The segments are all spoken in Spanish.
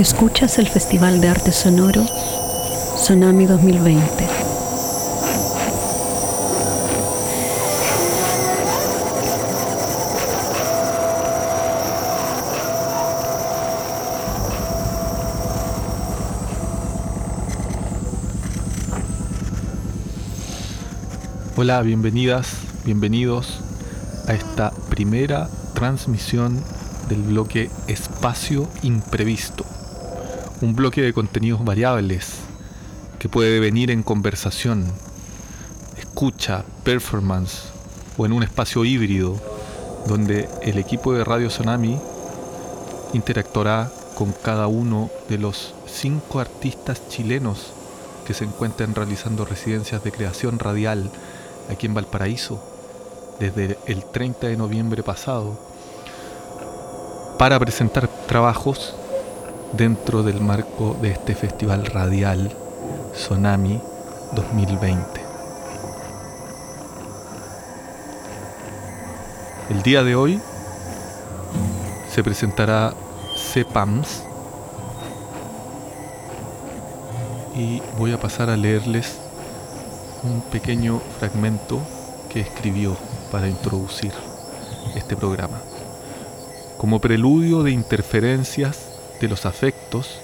Escuchas el Festival de Arte Sonoro Tsunami 2020. Hola, bienvenidas, bienvenidos a esta primera transmisión del bloque Espacio Imprevisto, un bloque de contenidos variables que puede venir en conversación, escucha, performance o en un espacio híbrido donde el equipo de Radio Tsunami interactuará con cada uno de los cinco artistas chilenos que se encuentran realizando residencias de creación radial aquí en Valparaíso desde el 30 de noviembre pasado para presentar trabajos dentro del marco de este festival radial Tsunami 2020. El día de hoy se presentará CEPAMS y voy a pasar a leerles un pequeño fragmento que escribió para introducir este programa. Como preludio de interferencias de los afectos,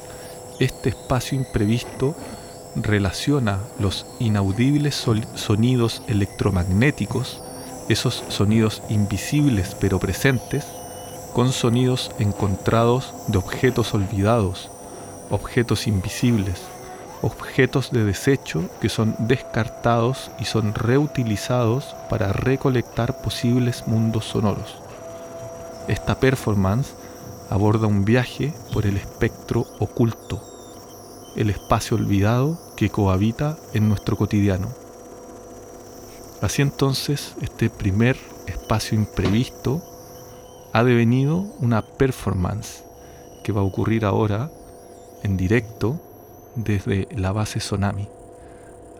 este espacio imprevisto relaciona los inaudibles sonidos electromagnéticos, esos sonidos invisibles pero presentes, con sonidos encontrados de objetos olvidados, objetos invisibles, objetos de desecho que son descartados y son reutilizados para recolectar posibles mundos sonoros. Esta performance aborda un viaje por el espectro oculto, el espacio olvidado que cohabita en nuestro cotidiano. Así entonces, este primer espacio imprevisto ha devenido una performance que va a ocurrir ahora en directo desde la base Tsunami.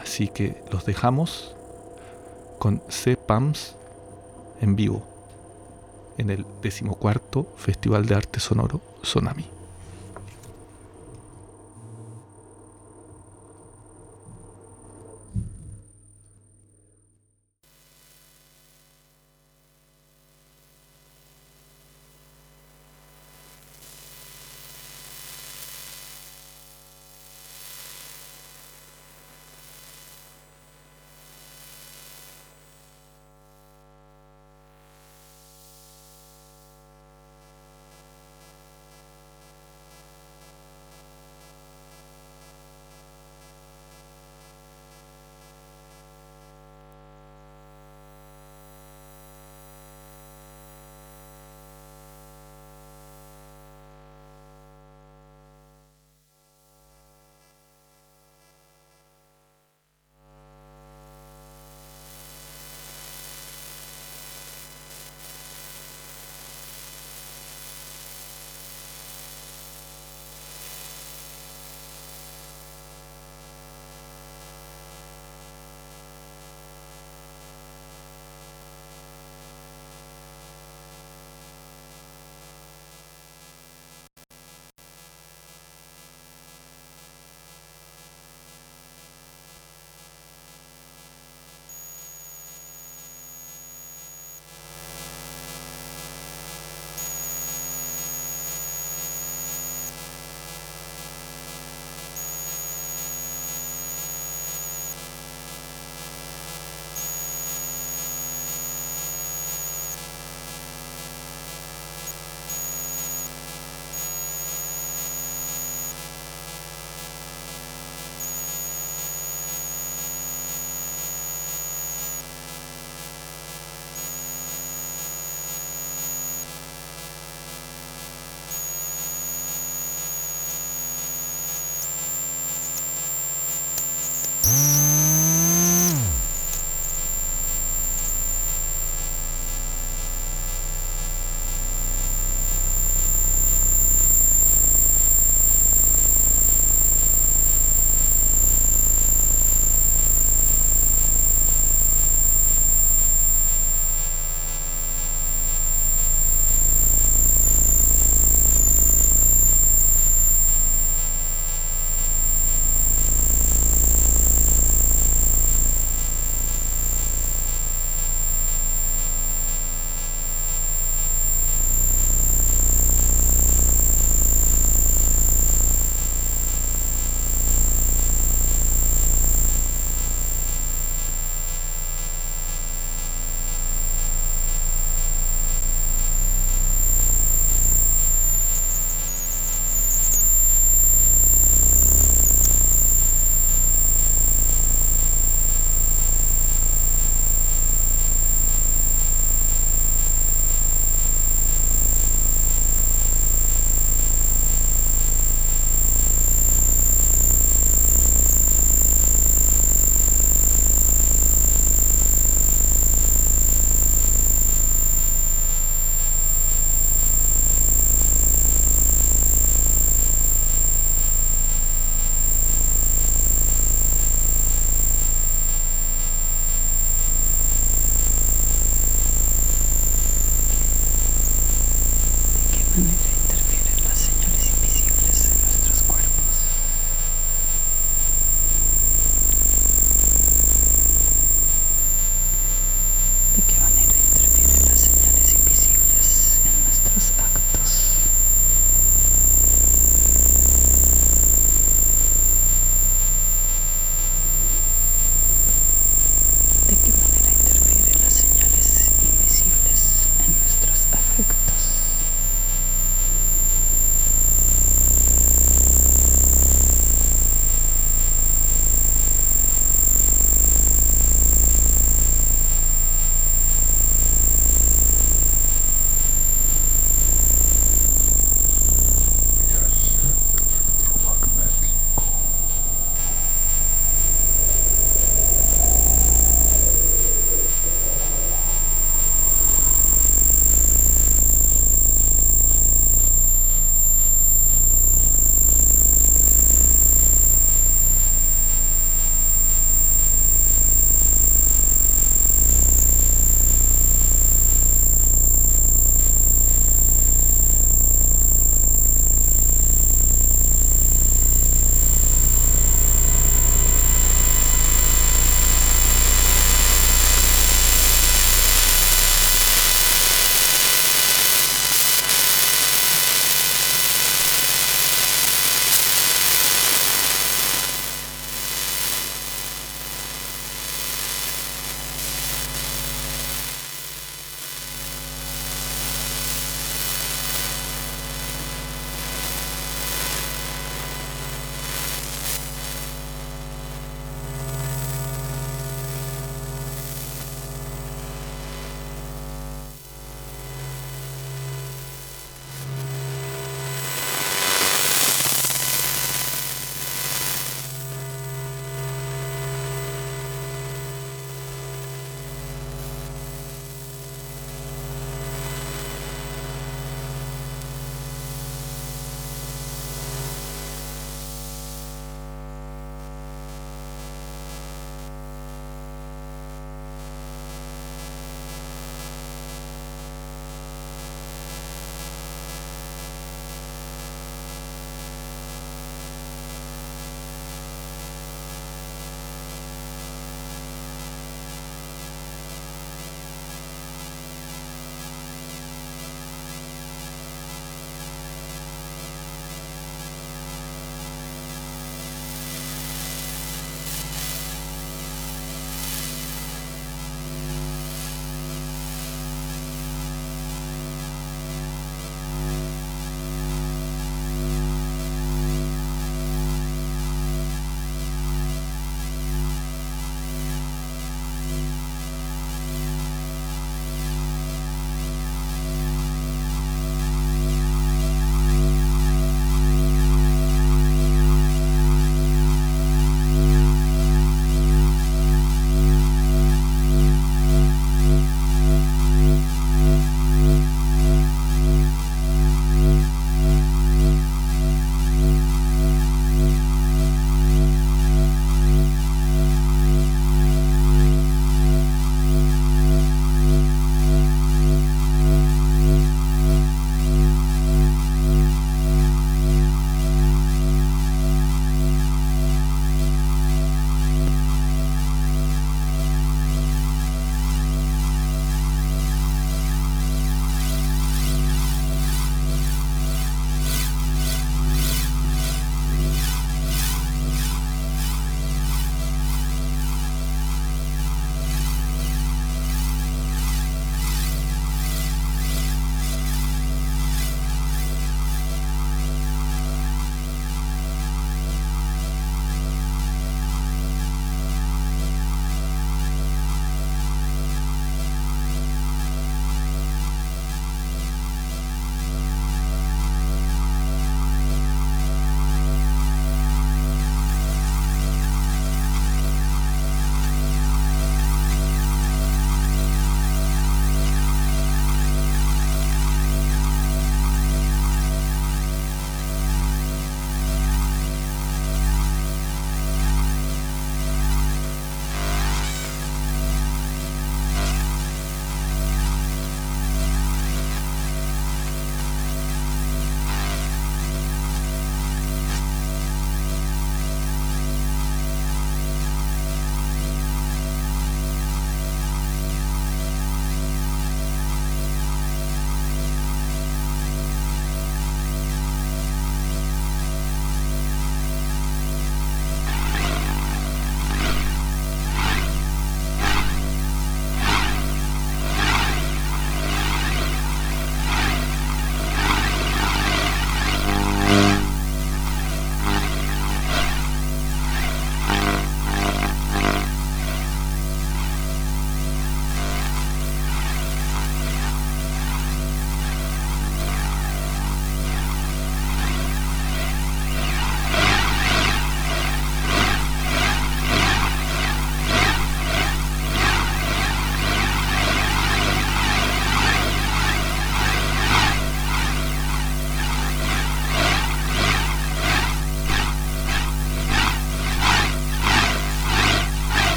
Así que los dejamos con C-PAMS en vivo en el decimocuarto Festival de Arte Sonoro Sonami.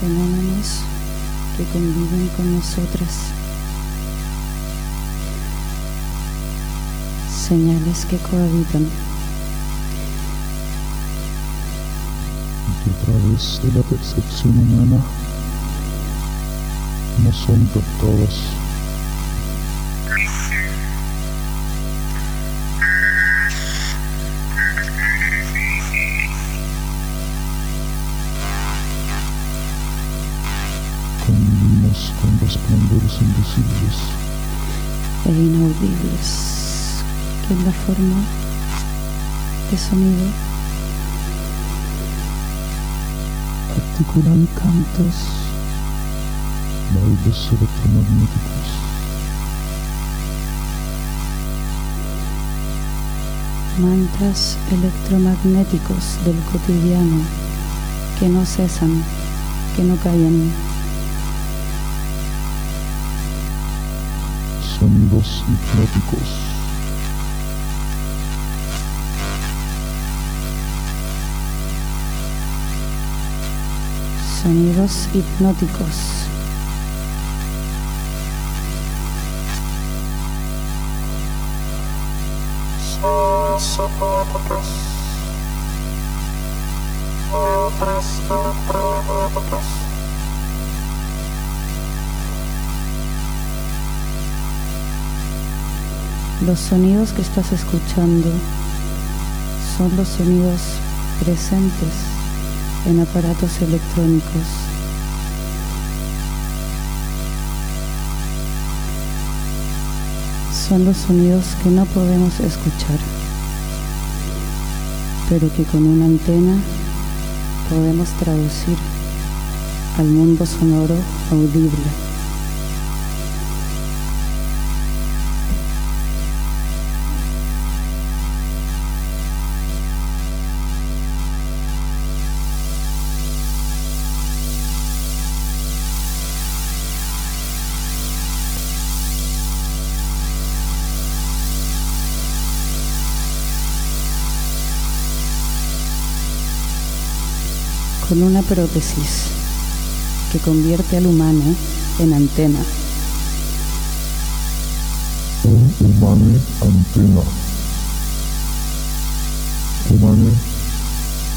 Fenómenos que conviven con nosotras. Señales que cohabitan. Y a través de la percepción humana no son captadas. Forma de sonido. Articulan cantos, bailes electromagnéticos, mantras electromagnéticos del cotidiano que no cesan, que no callan, sonidos hipnóticos, sonidos hipnóticos, los sonidos que estás escuchando son los sonidos presentes en aparatos electrónicos. Son los sonidos que no podemos escuchar, pero que con una antena podemos traducir al mundo sonoro audible. Con una prótesis que convierte al humano en antena. un humane antena, humane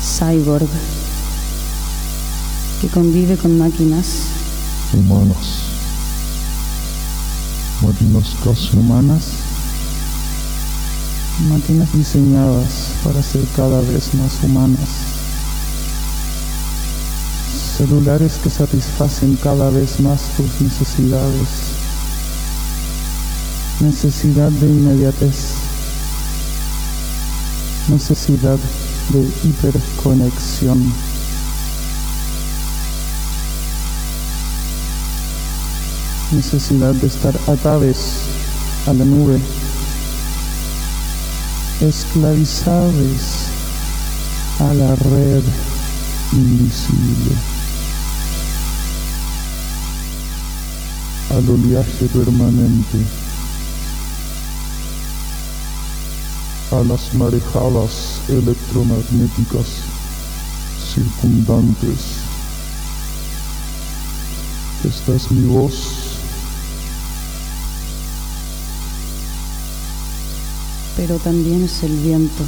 Cyborg que convive con máquinas. Humanas, máquinas casi humanas, máquinas diseñadas para ser cada vez más humanas, celulares que satisfacen cada vez más tus necesidades, necesidad de inmediatez, necesidad de hiperconexión. necesidad de estar atados a la nube, esclavizados a la red invisible, al oleaje permanente, a las marejadas electromagnéticas circundantes. Esta es mi voz. pero también es el viento.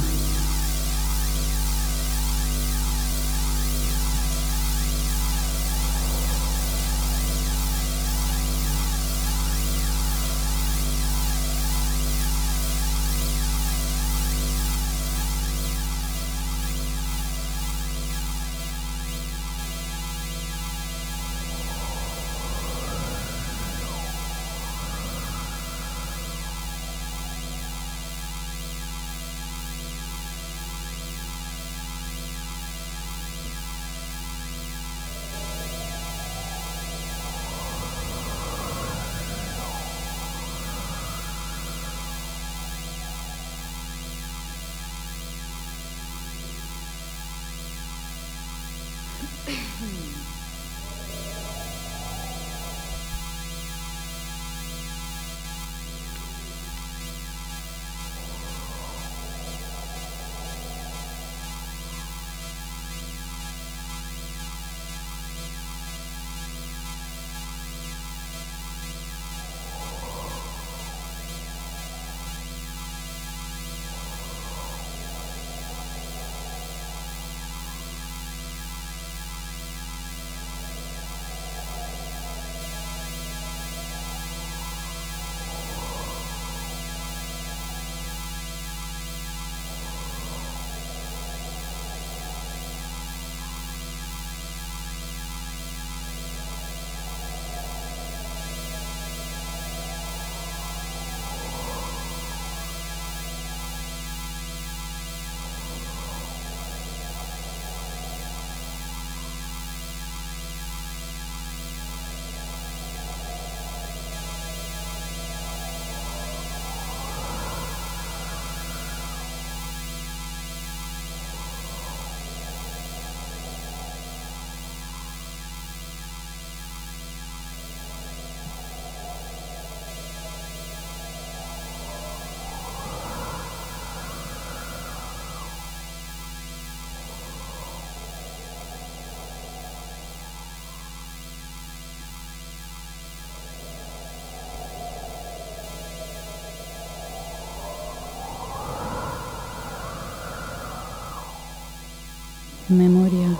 Memoria.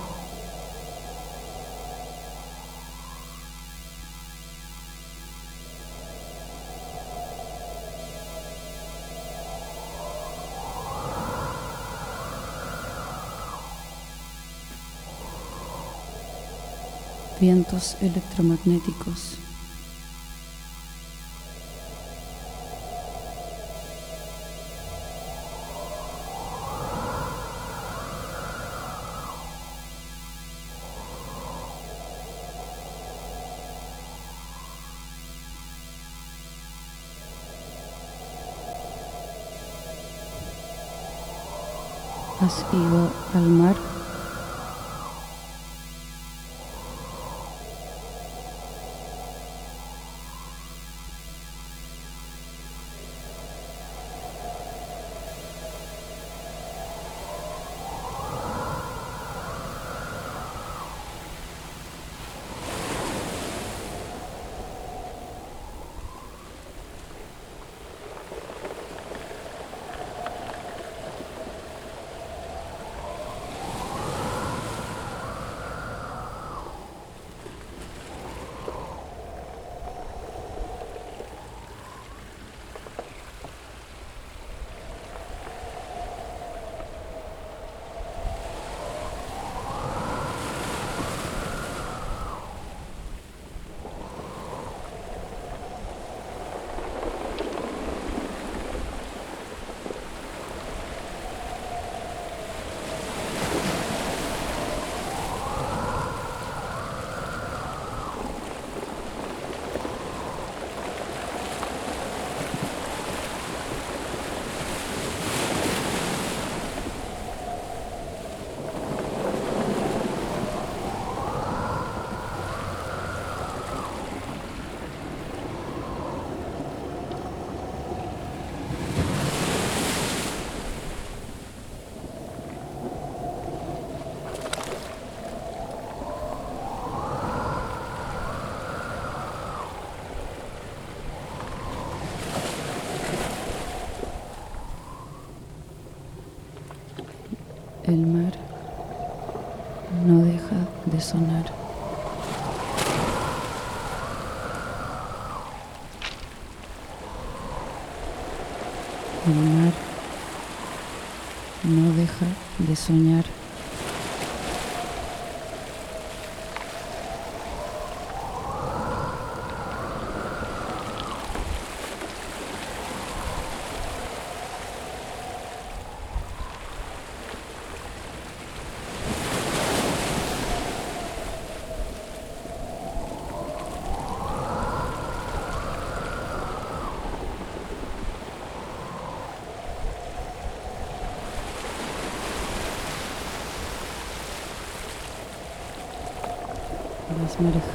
vientos electromagnéticos. ¿Has ido al mar? El mar no deja de sonar. El mar no deja de soñar.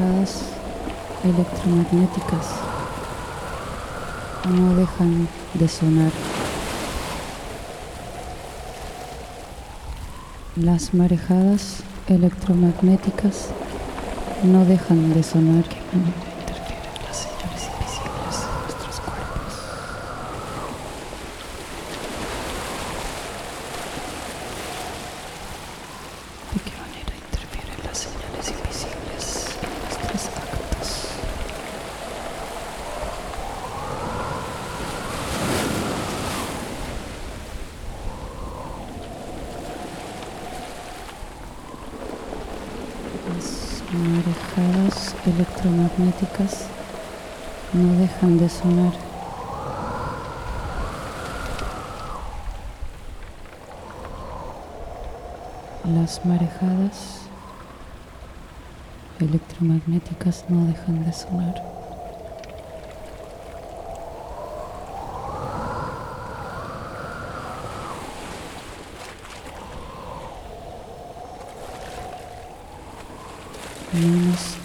Marejadas electromagnéticas no dejan de sonar. Las marejadas electromagnéticas no dejan de sonar. marejadas electromagnéticas no dejan de sonar. Las marejadas electromagnéticas no dejan de sonar. nos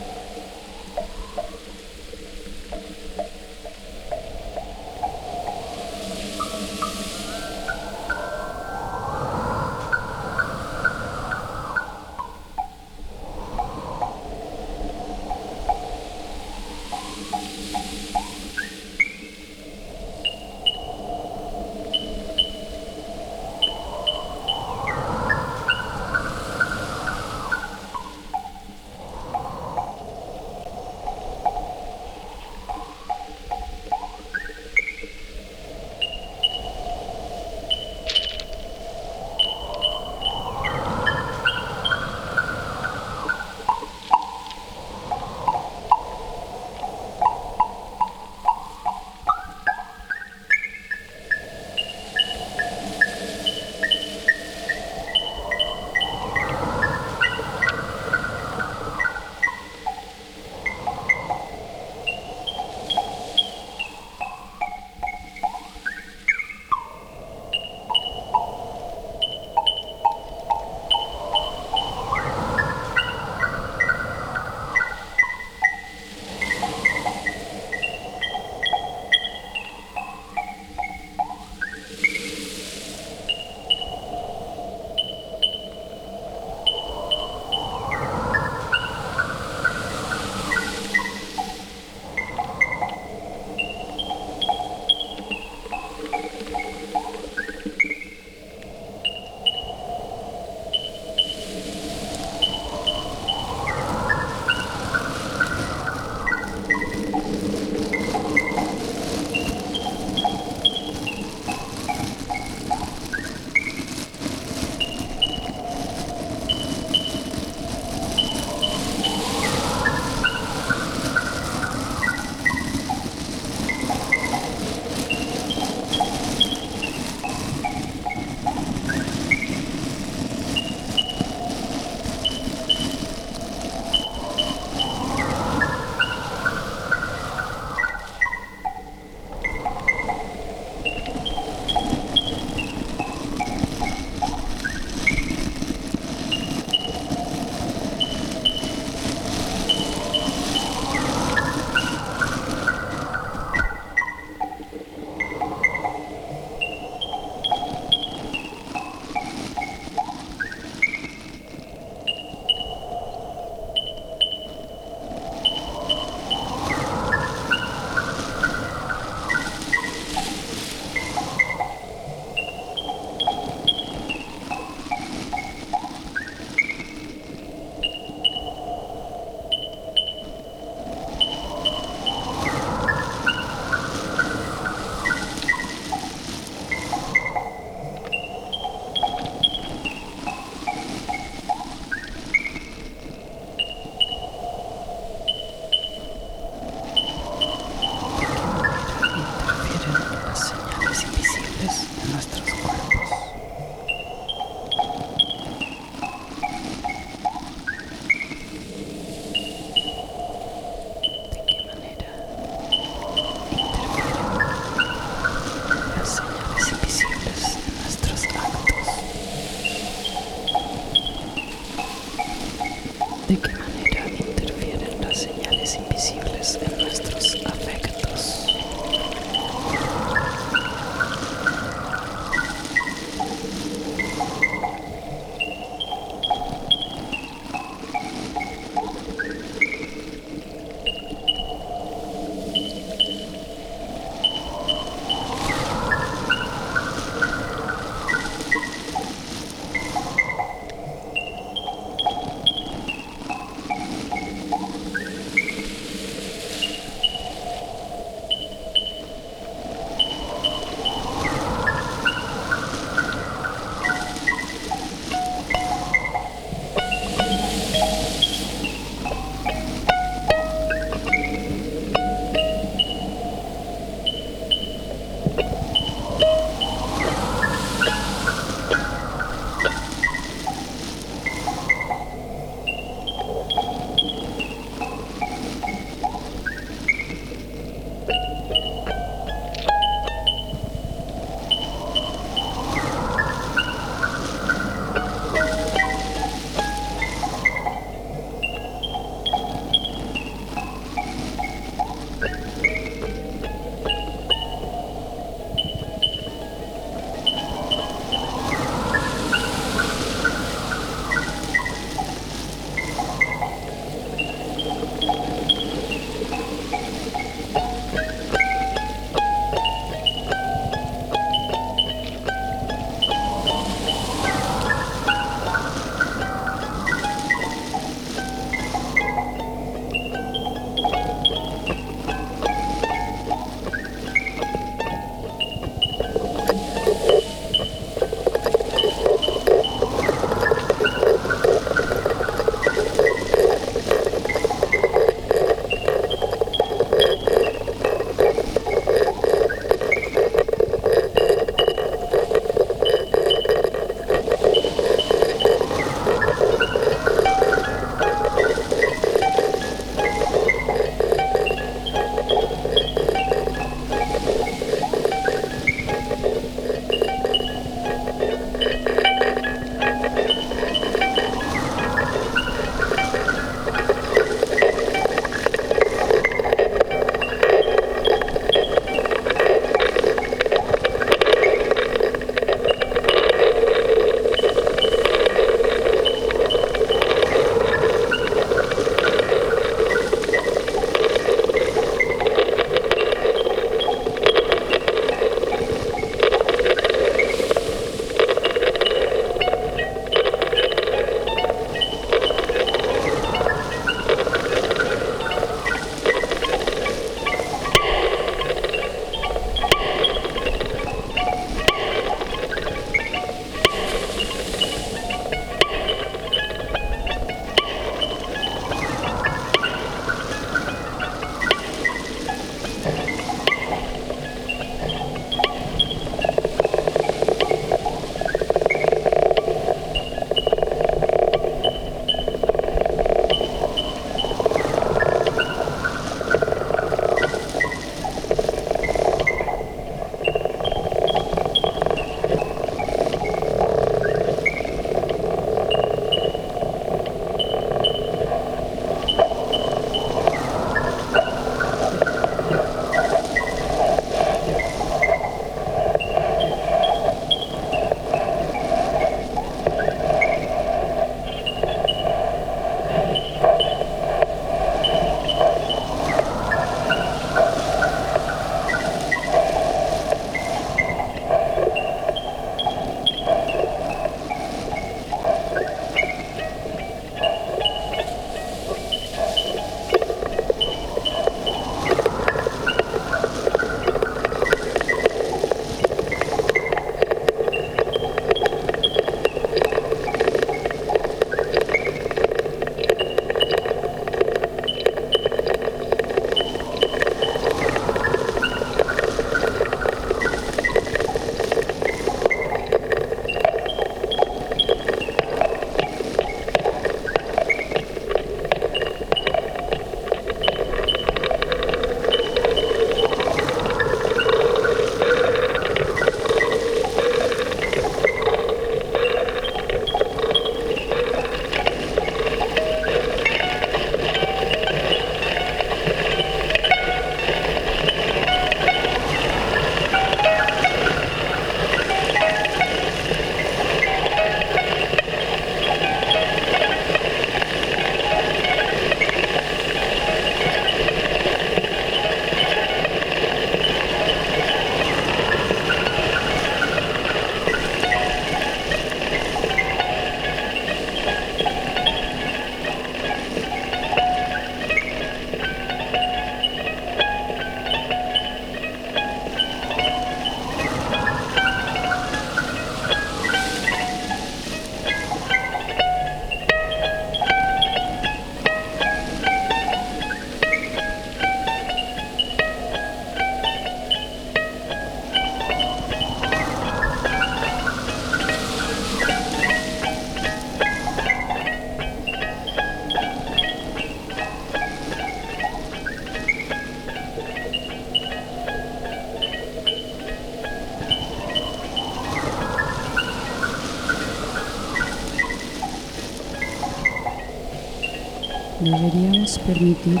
permitir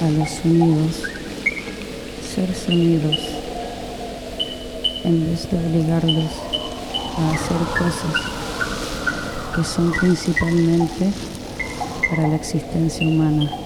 a los sonidos ser sonidos en vez de obligarlos a hacer cosas que son principalmente para la existencia humana.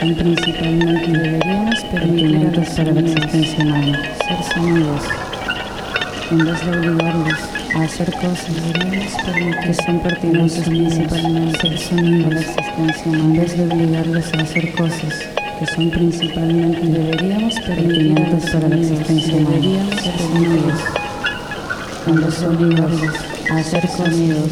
son principalmente deberíamos permitir para la existencia humana, ser sanados, en vez de obligarlos a hacer cosas que son pertinentes principalmente ser sanados la existencia humana, en vez de obligarlos a hacer cosas que son principalmente deberíamos pertinentes para la existencia humana, ser sanados, en vez de obligarlos hacer sonidos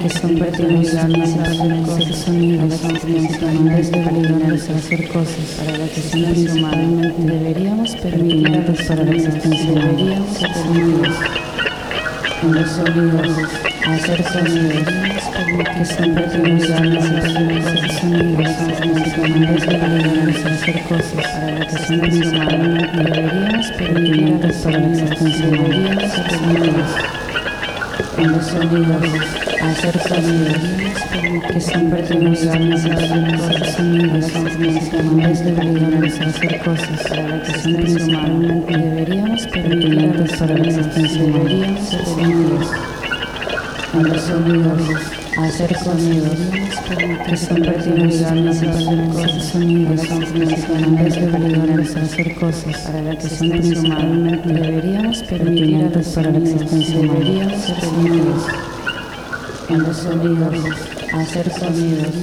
que son pertenecientes pertinentes hacer sonidos, comprensionales de validarnos hacer cosas para la existencia humana. Deberíamos permitirnos para la existencia humana. Deberíamos sonidos, los sonidos, hacer sonidos que son pertenecientes pertinentes hacer sonidos, comprensionales de validarnos hacer cosas para la existencia humana. Deberíamos permitirnos para la existencia humana. Deberíamos sonidos haciendo sonidos, hacer sonidos, que son pertenecientes a hacer sonidos, instrumentos deberíamos hacer cosas para que son instrumentos deberíamos pertinentes para la existencia, deberíamos hacer sonidos, cuando sonidos hacer sonidos que son pertinentes a hacer cosas, sonidos principalmente obligarnos a hacer cosas para la que son principalmente deberíamos pertinentes para la existencia humana. Deberíamos ser sonidos. Cuando sonidos hacer sonidos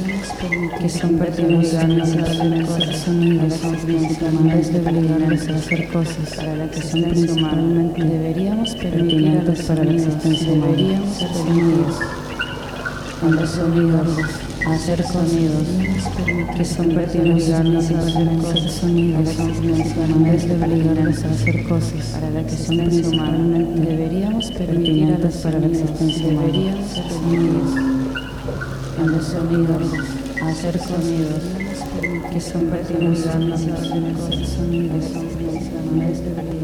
que son pertinentes a hacer cosas, sonidos principalmente obligarnos a hacer cosas para la que son principalmente deberíamos pertinentes para la existencia humana. Deberíamos ser sonidos con los sonidos, hacer sonidos que son pertinentes a hacer sonidos, es de obligarnos hacer cosas para la existencia humana. Deberíamos permitirnos para la existencia humana. Deberíamos ser sonidos, los sonidos, hacer sonidos que son pertinentes a hacer sonidos, es de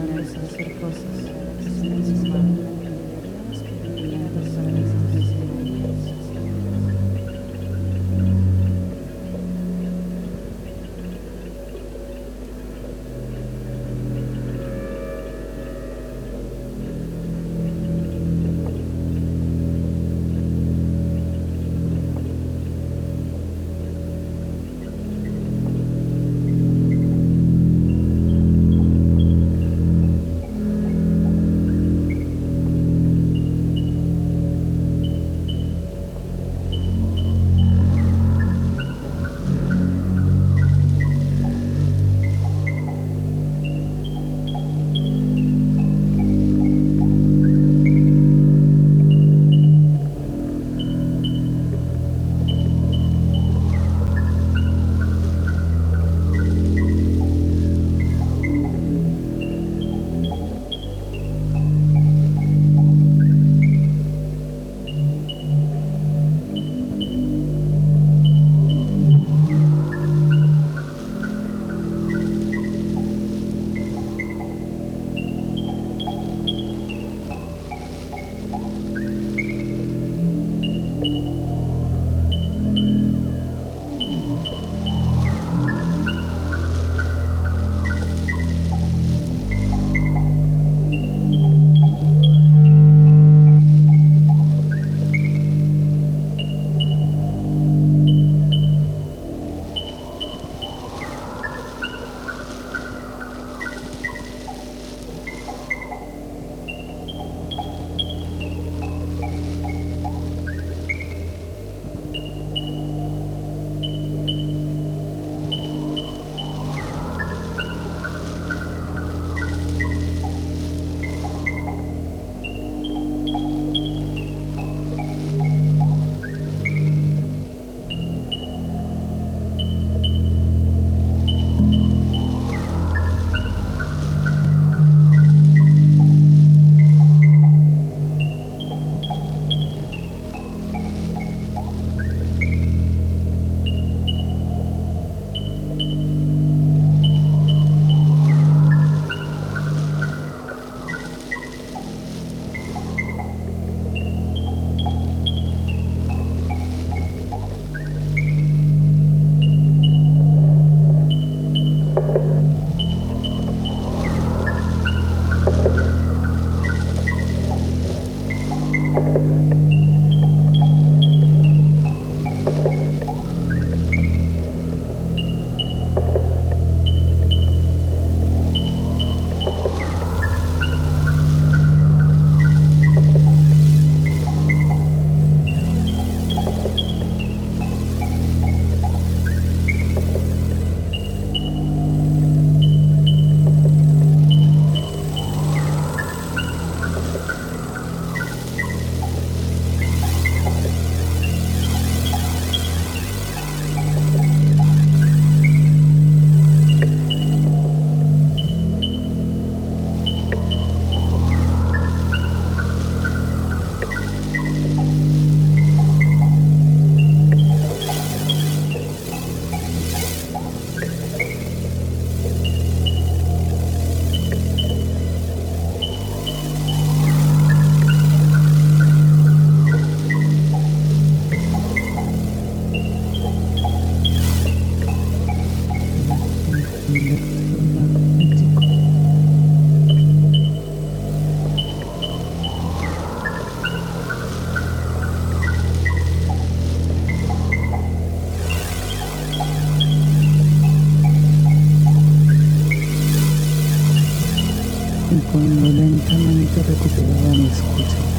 cuando lentamente recuperaba mi escucha.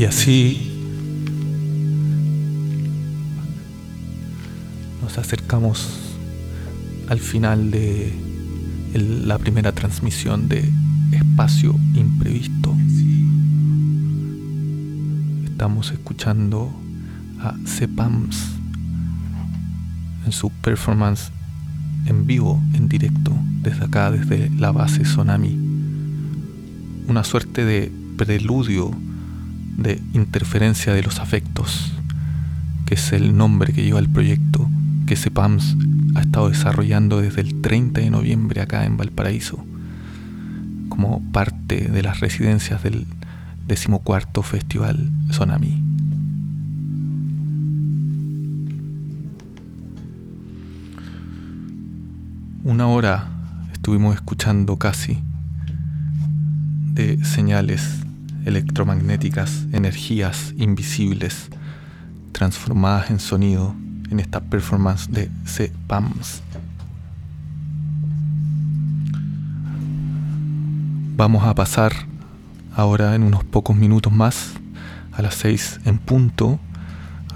Y así nos acercamos al final de la primera transmisión de Espacio Imprevisto. Estamos escuchando a Cepams en su performance en vivo, en directo, desde acá, desde la base Sonami. Una suerte de preludio de interferencia de los afectos, que es el nombre que lleva el proyecto que CEPAMS ha estado desarrollando desde el 30 de noviembre acá en Valparaíso, como parte de las residencias del decimocuarto Festival Sonami. Una hora estuvimos escuchando casi de señales electromagnéticas, energías invisibles transformadas en sonido en esta performance de C-PAMS. Vamos a pasar ahora en unos pocos minutos más a las 6 en punto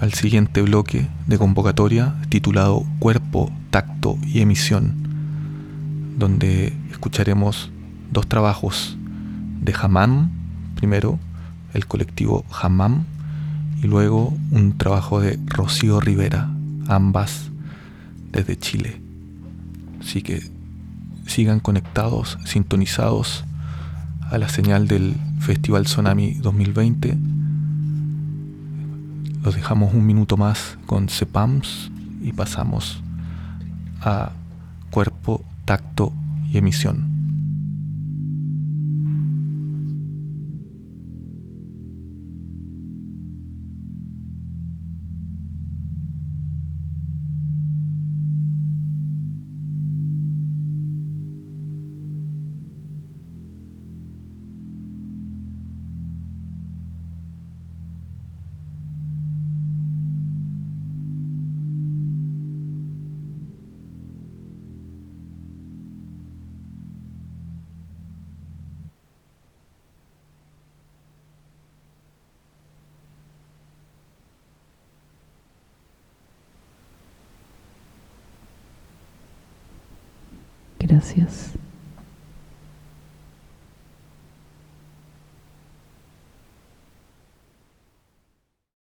al siguiente bloque de convocatoria titulado Cuerpo, Tacto y Emisión, donde escucharemos dos trabajos de Hamam, primero el colectivo Hamam y luego un trabajo de Rocío Rivera, ambas desde Chile. Así que sigan conectados, sintonizados a la señal del Festival Tsunami 2020. Los dejamos un minuto más con CEPAMS y pasamos a cuerpo, tacto y emisión.